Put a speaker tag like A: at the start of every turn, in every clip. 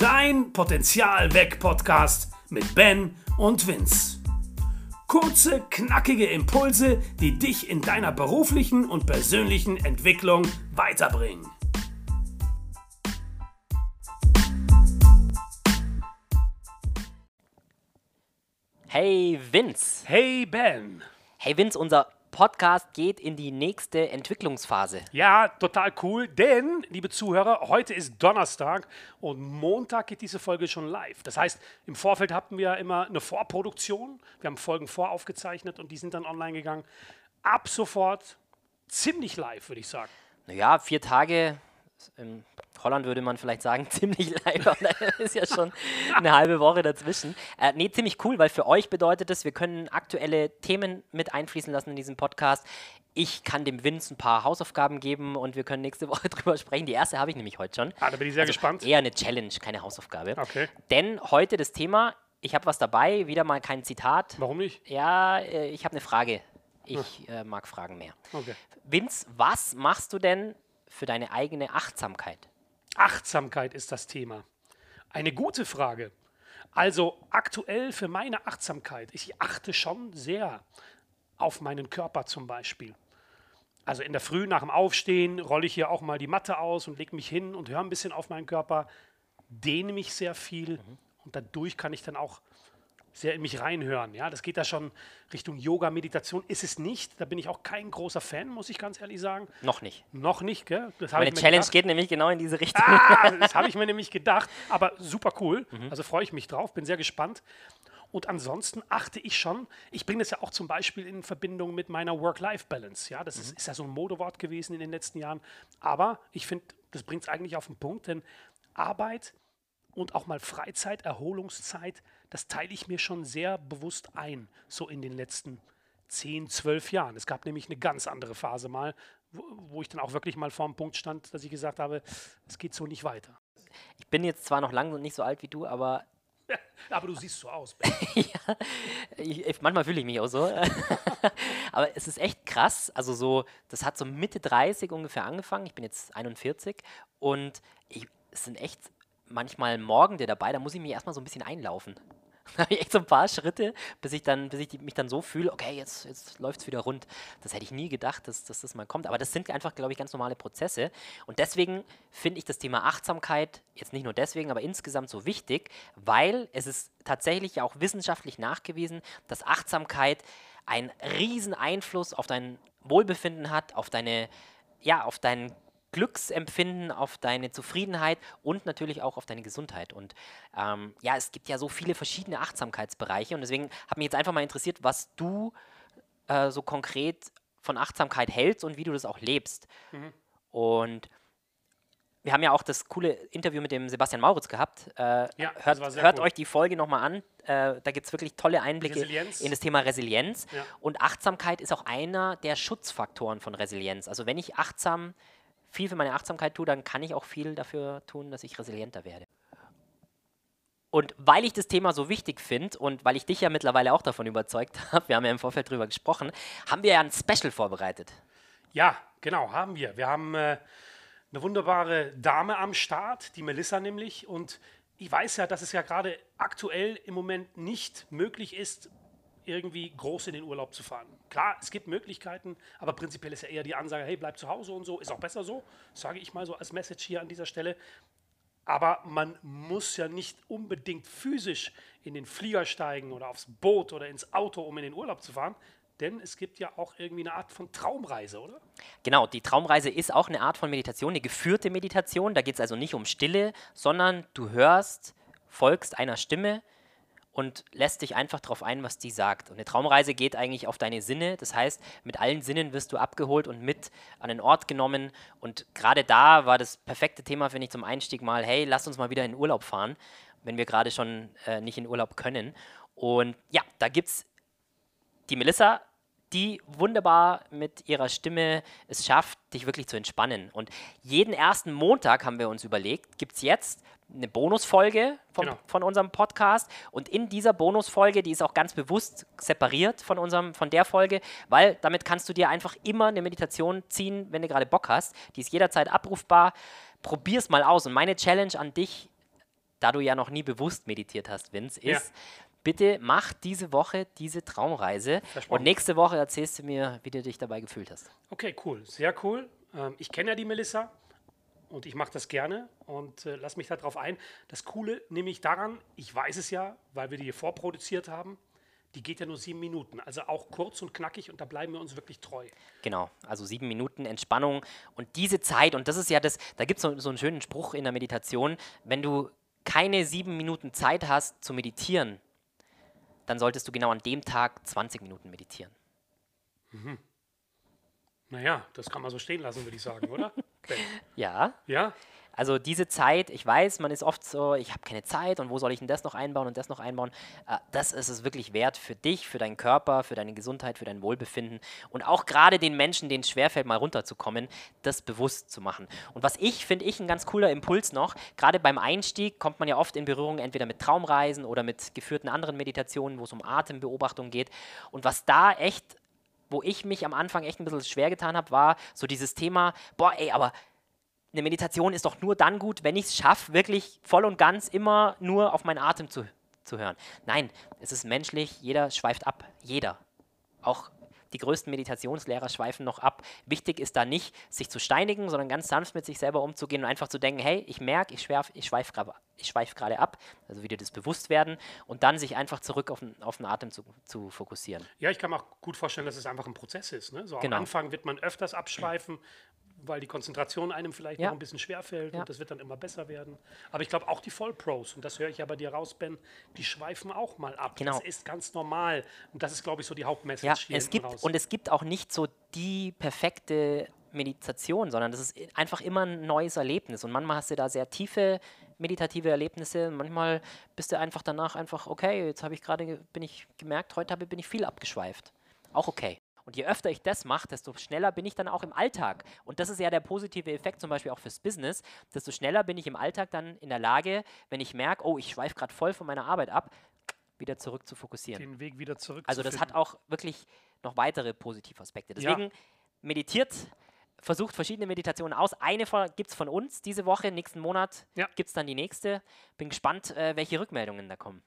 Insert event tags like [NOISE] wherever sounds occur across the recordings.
A: Dein Potenzial weg Podcast mit Ben und Vince. Kurze, knackige Impulse, die dich in deiner beruflichen und persönlichen Entwicklung weiterbringen.
B: Hey Vince.
A: Hey Ben.
B: Hey Vince, unser Podcast geht in die nächste Entwicklungsphase.
A: Ja, total cool, denn, liebe Zuhörer, heute ist Donnerstag und Montag geht diese Folge schon live. Das heißt, im Vorfeld hatten wir immer eine Vorproduktion. Wir haben Folgen voraufgezeichnet und die sind dann online gegangen. Ab sofort ziemlich live, würde ich sagen.
B: Naja, vier Tage in Holland würde man vielleicht sagen, [LAUGHS] ziemlich live, aber [LAUGHS] da ist ja schon eine halbe Woche dazwischen. Äh, nee, ziemlich cool, weil für euch bedeutet es, wir können aktuelle Themen mit einfließen lassen in diesem Podcast. Ich kann dem Vince ein paar Hausaufgaben geben und wir können nächste [LAUGHS] Woche drüber sprechen. Die erste habe ich nämlich heute schon.
A: Ah, da bin ich sehr
B: also
A: gespannt.
B: Eher eine Challenge, keine Hausaufgabe.
A: Okay.
B: Denn heute das Thema, ich habe was dabei, wieder mal kein Zitat.
A: Warum nicht?
B: Ja, äh, ich habe eine Frage. Ich äh, mag Fragen mehr.
A: Okay.
B: Vince, was machst du denn für deine eigene Achtsamkeit?
A: Achtsamkeit ist das Thema. Eine gute Frage. Also aktuell für meine Achtsamkeit, ich achte schon sehr auf meinen Körper zum Beispiel. Also in der Früh nach dem Aufstehen rolle ich hier auch mal die Matte aus und lege mich hin und höre ein bisschen auf meinen Körper, dehne mich sehr viel
B: Mhm.
A: und dadurch kann ich dann auch sehr in mich reinhören. Ja, das geht da schon Richtung Yoga, Meditation. Ist es nicht. Da bin ich auch kein großer Fan, muss ich ganz ehrlich sagen.
B: Noch nicht.
A: Noch nicht, gell? Das
B: Meine Challenge
A: gedacht.
B: geht nämlich genau in diese [LAUGHS] Richtung.
A: Ah, das habe ich mir nämlich gedacht. Aber super cool.
B: Mhm.
A: Also freue ich mich drauf, bin sehr gespannt. Und ansonsten achte ich schon, ich bringe das ja auch zum Beispiel in Verbindung mit meiner Work-Life-Balance. Ja, das
B: Mhm.
A: ist, ist ja so ein Modewort gewesen in den letzten Jahren. Aber ich finde, das bringt es eigentlich auf den Punkt, denn Arbeit und auch mal Freizeit, Erholungszeit, das teile ich mir schon sehr bewusst ein, so in den letzten 10, 12 Jahren. Es gab nämlich eine ganz andere Phase mal, wo, wo ich dann auch wirklich mal vor dem Punkt stand, dass ich gesagt habe, es geht so nicht weiter.
B: Ich bin jetzt zwar noch lange und nicht so alt wie du, aber [LAUGHS]
A: Aber du siehst so aus. [LAUGHS]
B: Ja, ich, ich, manchmal fühle ich mich auch so. [LAUGHS] aber es ist echt krass. Also so, das hat so Mitte 30 ungefähr angefangen. Ich bin jetzt 41 und ich, es sind echt manchmal Morgende dabei, da muss ich mich erstmal so ein bisschen einlaufen. [LAUGHS] Da habe ich echt so ein paar Schritte, bis ich, dann, bis ich mich dann so fühle, okay, jetzt, jetzt läuft es wieder rund. Das hätte ich nie gedacht, dass, dass das mal kommt. Aber das sind einfach, glaube ich, ganz normale Prozesse. Und deswegen finde ich das Thema Achtsamkeit, jetzt nicht nur deswegen, aber insgesamt so wichtig, weil es ist tatsächlich auch wissenschaftlich nachgewiesen, dass Achtsamkeit einen riesen Einfluss auf dein Wohlbefinden hat, auf deine, ja, auf dein Glücksempfinden, auf deine Zufriedenheit und natürlich auch auf deine Gesundheit. Und ähm, ja, es gibt ja so viele verschiedene Achtsamkeitsbereiche und deswegen hat mich jetzt einfach mal interessiert, was du äh, so konkret von Achtsamkeit hältst und wie du das auch lebst. Und wir haben ja auch das coole Interview mit dem Sebastian Mauritz gehabt. Äh,
A: Ja, das
B: hört
A: war sehr
B: hört
A: cool.
B: euch die Folge nochmal an. Äh, da gibt es wirklich tolle Einblicke
A: Resilienz.
B: in das Thema Resilienz.
A: Ja.
B: Und Achtsamkeit ist auch einer der Schutzfaktoren von Resilienz. Also wenn ich achtsam viel für meine Achtsamkeit tue, dann kann ich auch viel dafür tun, dass ich resilienter werde. Und weil ich das Thema so wichtig finde und weil ich dich ja mittlerweile auch davon überzeugt [LAUGHS] habe, wir haben ja im Vorfeld drüber gesprochen, haben wir ja ein Special vorbereitet.
A: Ja, genau, haben wir. Wir haben äh, eine wunderbare Dame am Start, die Melissa nämlich. Und ich weiß ja, dass es ja gerade aktuell im Moment nicht möglich ist, irgendwie groß in den Urlaub zu fahren. Klar, es gibt Möglichkeiten, aber prinzipiell ist ja eher die Ansage, hey, bleib zu Hause und so. Ist auch besser so, sage ich mal so als Message hier an dieser Stelle. Aber man muss ja nicht unbedingt physisch in den Flieger steigen oder aufs Boot oder ins Auto, um in den Urlaub zu fahren. Denn es gibt ja auch irgendwie eine Art von Traumreise, oder?
B: Genau, die Traumreise ist auch eine Art von Meditation, eine geführte Meditation. Da geht es also nicht um Stille, sondern du hörst, folgst einer Stimme und lässt dich einfach darauf ein, was die sagt. Und eine Traumreise geht eigentlich auf deine Sinne. Das heißt, mit allen Sinnen wirst du abgeholt und mit an den Ort genommen. Und gerade da war das perfekte Thema, finde ich, zum Einstieg mal, hey, lass uns mal wieder in Urlaub fahren, wenn wir gerade schon äh, nicht in Urlaub können. Und ja, da gibt es die Melissa, die wunderbar mit ihrer Stimme es schafft, dich wirklich zu entspannen. Und jeden ersten Montag haben wir uns überlegt, gibt es jetzt eine Bonusfolge vom,
A: Genau.
B: von unserem Podcast. Und in dieser Bonusfolge, die ist auch ganz bewusst separiert von, unserem, von der Folge, weil damit kannst du dir einfach immer eine Meditation ziehen, wenn du gerade Bock hast. Die ist jederzeit abrufbar. Probier's mal aus. Und meine Challenge an dich da du ja noch nie bewusst meditiert hast, Vince,
A: Ja.
B: Bitte mach diese Woche diese Traumreise und nächste Woche erzählst du mir, wie du dich dabei gefühlt hast.
A: Okay, cool, sehr cool. Ähm, ich kenne ja die Melissa und ich mache das gerne und äh, lass mich darauf ein. Das Coole nehme ich daran, ich weiß es ja, weil wir die hier vorproduziert haben, die geht ja nur sieben Minuten, also auch kurz und knackig und da bleiben wir uns wirklich treu.
B: Genau, also sieben Minuten Entspannung und diese Zeit, und das ist ja das, da gibt es so, so einen schönen Spruch in der Meditation, wenn du keine sieben Minuten Zeit hast zu meditieren, dann solltest du genau an dem Tag 20 Minuten meditieren.
A: Naja, das kann man so stehen lassen, würde ich sagen, oder? [LAUGHS]
B: Ja,
A: ja?
B: Also diese Zeit, ich weiß, man ist oft so, ich habe keine Zeit und wo soll ich denn das noch einbauen und das noch einbauen. Äh, das ist es wirklich wert für dich, für deinen Körper, für deine Gesundheit, für dein Wohlbefinden und auch gerade den Menschen, denen es schwerfällt, mal runterzukommen, das bewusst zu machen. Und was ich, finde ich, ein ganz cooler Impuls noch, gerade beim Einstieg kommt man ja oft in Berührung entweder mit Traumreisen oder mit geführten anderen Meditationen, wo es um Atembeobachtung geht. Und was da echt wo ich mich am Anfang echt ein bisschen schwer getan habe, war so dieses Thema, boah, ey, aber eine Meditation ist doch nur dann gut, wenn ich es schaffe, wirklich voll und ganz immer nur auf meinen Atem zu, zu hören. Nein, es ist menschlich, jeder schweift ab. Jeder. Auch die größten Meditationslehrer schweifen noch ab. Wichtig ist da nicht, sich zu steinigen, sondern ganz sanft mit sich selber umzugehen und einfach zu denken, hey, ich merke, ich, schwerf- ich schweife gerade schweif gerade ab, also wieder das Bewusstwerden und dann sich einfach zurück auf den, auf den Atem zu, zu fokussieren.
A: Ja, ich kann mir auch gut vorstellen, dass es einfach ein Prozess ist. Ne? So
B: Genau.
A: Am Anfang wird man öfters abschweifen, weil die Konzentration einem vielleicht
B: Ja.
A: noch ein bisschen schwerfällt
B: Ja.
A: und das wird dann immer besser werden. Aber ich glaube auch die Vollpros, und das höre ich ja bei dir raus, Ben, die schweifen auch mal ab.
B: Genau.
A: Das ist ganz normal. Und das ist, glaube ich, so die
B: Ja,
A: Hauptmessage hier
B: es gibt
A: raus.
B: und es gibt auch nicht so die perfekte Meditation, sondern das ist einfach immer ein neues Erlebnis. Und manchmal hast du da sehr tiefe meditative Erlebnisse. Manchmal bist du einfach danach einfach, okay, jetzt habe ich gerade, ge- bin ich gemerkt, heute habe, bin ich viel abgeschweift. Auch okay. Und je öfter ich das mache, desto schneller bin ich dann auch im Alltag. Und das ist ja der positive Effekt zum Beispiel auch fürs Business. Desto schneller bin ich im Alltag dann in der Lage, wenn ich merke, oh, ich schweife gerade voll von meiner Arbeit ab, wieder zurück zu fokussieren.
A: den Weg wieder zurück
B: Also das hat auch wirklich noch weitere Positivaspekte.
A: Ja.
B: Deswegen meditiert, versucht verschiedene Meditationen aus. Eine gibt es von uns diese Woche, nächsten Monat
A: Ja.
B: gibt es dann die nächste. Bin gespannt, äh, welche Rückmeldungen da kommen.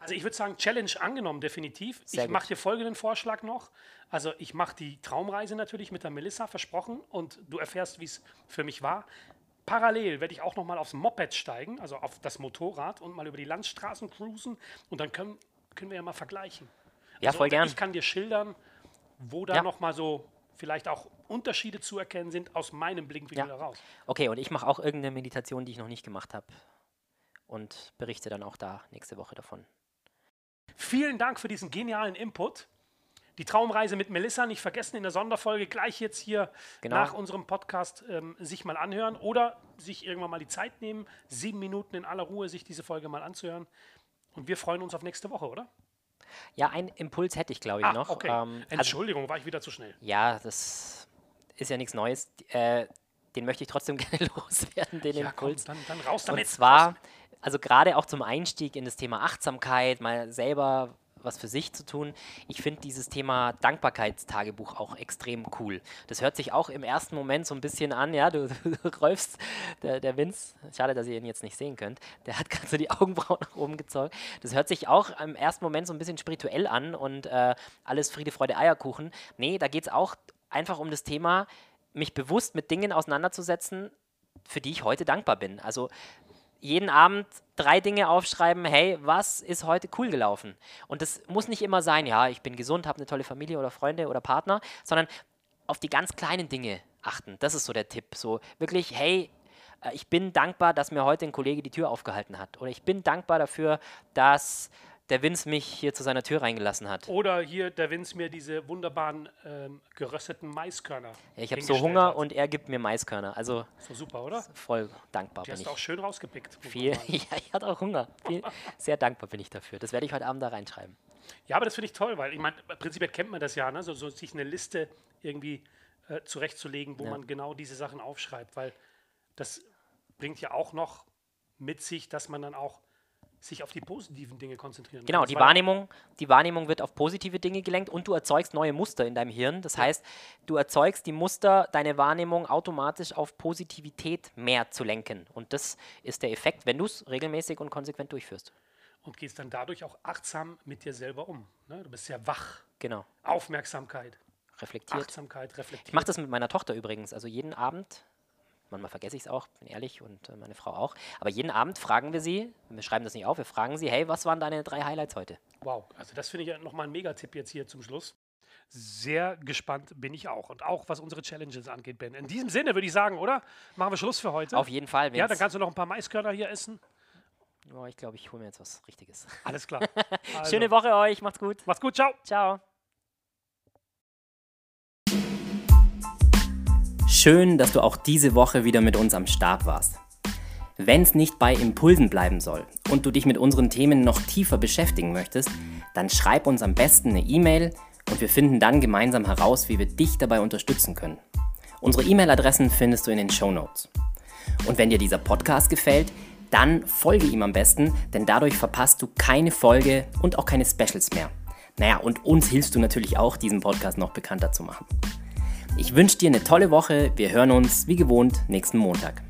A: Also ich würde sagen, Challenge angenommen, definitiv.
B: Sehr
A: ich mache dir folgenden Vorschlag noch. Also ich mache die Traumreise natürlich mit der Melissa, versprochen. Und du erfährst, wie es für mich war. Parallel werde ich auch noch mal aufs Moped steigen, also auf das Motorrad und mal über die Landstraßen cruisen. Und dann können, können wir ja mal vergleichen.
B: Ja,
A: Also,
B: voll gern.
A: Ich kann dir schildern, wo da
B: Ja.
A: noch mal so vielleicht auch Unterschiede zu erkennen sind aus meinem Blickwinkel
B: Ja.
A: heraus.
B: Okay, und ich mache auch irgendeine Meditation, die ich noch nicht gemacht habe. Und berichte dann auch da nächste Woche davon.
A: Vielen Dank für diesen genialen Input. Die Traumreise mit Melissa nicht vergessen in der Sonderfolge gleich jetzt hier
B: Genau.
A: nach unserem Podcast ähm, sich mal anhören oder sich irgendwann mal die Zeit nehmen, sieben Minuten in aller Ruhe sich diese Folge mal anzuhören. Und wir freuen uns auf nächste Woche, oder?
B: Ja, einen Impuls hätte ich, glaube ich,
A: Ah,
B: noch.
A: okay.
B: Ähm, also,
A: Entschuldigung, war ich wieder zu schnell.
B: ja, das ist ja nichts Neues. Äh, den möchte ich trotzdem [LAUGHS] gerne loswerden, den
A: Ja, komm,
B: Impuls.
A: dann, dann raus damit.
B: Und zwar, also gerade auch zum Einstieg in das Thema Achtsamkeit, mal selber was für sich zu tun. Ich finde dieses Thema Dankbarkeitstagebuch auch extrem cool. Das hört sich auch im ersten Moment so ein bisschen an, ja, du, [LAUGHS] du räufst, der, der Vince, schade, dass ihr ihn jetzt nicht sehen könnt, der hat gerade so die Augenbrauen nach oben gezogen. Das hört sich auch im ersten Moment so ein bisschen spirituell an und äh, alles Friede, Freude, Eierkuchen. Nee, da geht es auch einfach um das Thema, mich bewusst mit Dingen auseinanderzusetzen, für die ich heute dankbar bin. Also jeden Abend drei Dinge aufschreiben, hey, was ist heute cool gelaufen? Und das muss nicht immer sein, ja, ich bin gesund, habe eine tolle Familie oder Freunde oder Partner, sondern auf die ganz kleinen Dinge achten. Das ist so der Tipp. So wirklich, hey, äh, ich bin dankbar, dass mir heute ein Kollege die Tür aufgehalten hat. Oder ich bin dankbar dafür, dass der Vince mich hier zu seiner Tür reingelassen hat.
A: Oder hier, der Vince mir diese wunderbaren ähm, gerösteten Maiskörner.
B: Ich habe so Hunger
A: hat.
B: und er gibt mir Maiskörner. Also
A: So super, oder?
B: voll dankbar
A: Die
B: bin
A: hast
B: ich.
A: du auch schön rausgepickt.
B: Viel, [LAUGHS] ja, ich hatte auch Hunger. Viel, sehr dankbar bin ich dafür. Das werde ich heute Abend da reinschreiben.
A: Ja, aber das finde ich toll, weil ich meine, prinzipiell kennt man das ja, ne? so, so sich eine Liste irgendwie äh, zurechtzulegen, wo
B: Ja.
A: man genau diese Sachen aufschreibt, weil das bringt ja auch noch mit sich, dass man dann auch sich auf die positiven Dinge konzentrieren.
B: Genau, die Wahrnehmung, die Wahrnehmung wird auf positive Dinge gelenkt und du erzeugst neue Muster in deinem Hirn. Das heißt, du erzeugst die Muster, deine Wahrnehmung automatisch auf Positivität mehr zu lenken. Und das ist der Effekt, wenn du es regelmäßig und konsequent durchführst.
A: Und gehst dann dadurch auch achtsam mit dir selber um. Ne? Du bist sehr wach.
B: Genau,
A: Aufmerksamkeit,
B: reflektiert.
A: Achtsamkeit, reflektiert.
B: Ich mache das mit meiner Tochter übrigens. Also jeden Abend, manchmal vergesse ich es auch, bin ehrlich und äh, meine Frau auch. Aber jeden Abend fragen wir sie, wir schreiben das nicht auf, wir fragen sie, hey, was waren deine drei Highlights heute?
A: Wow, also das finde ich nochmal ein Megatipp jetzt hier zum Schluss. Sehr gespannt bin ich auch. Und auch was unsere Challenges angeht, Ben. In diesem Sinne würde ich sagen, oder? Machen wir Schluss für heute.
B: Auf jeden Fall.
A: ja, dann kannst du noch ein paar Maiskörner hier essen.
B: oh, ich glaube, ich hole mir jetzt was Richtiges.
A: Alles klar. [LAUGHS] Also,
B: Schöne Woche euch, macht's gut.
A: Macht's gut, ciao.
B: Ciao. Schön, dass du auch diese Woche wieder mit uns am Start warst. Wenn es nicht bei Impulsen bleiben soll und du dich mit unseren Themen noch tiefer beschäftigen möchtest, dann schreib uns am besten eine E-Mail und wir finden dann gemeinsam heraus, wie wir dich dabei unterstützen können. Unsere E-Mail-Adressen findest du in den Show Notes. Und wenn dir dieser Podcast gefällt, dann folge ihm am besten, denn dadurch verpasst du keine Folge und auch keine Specials mehr. Naja, und uns hilfst du natürlich auch, diesen Podcast noch bekannter zu machen. Ich wünsche dir eine tolle Woche. Wir hören uns wie gewohnt nächsten Montag.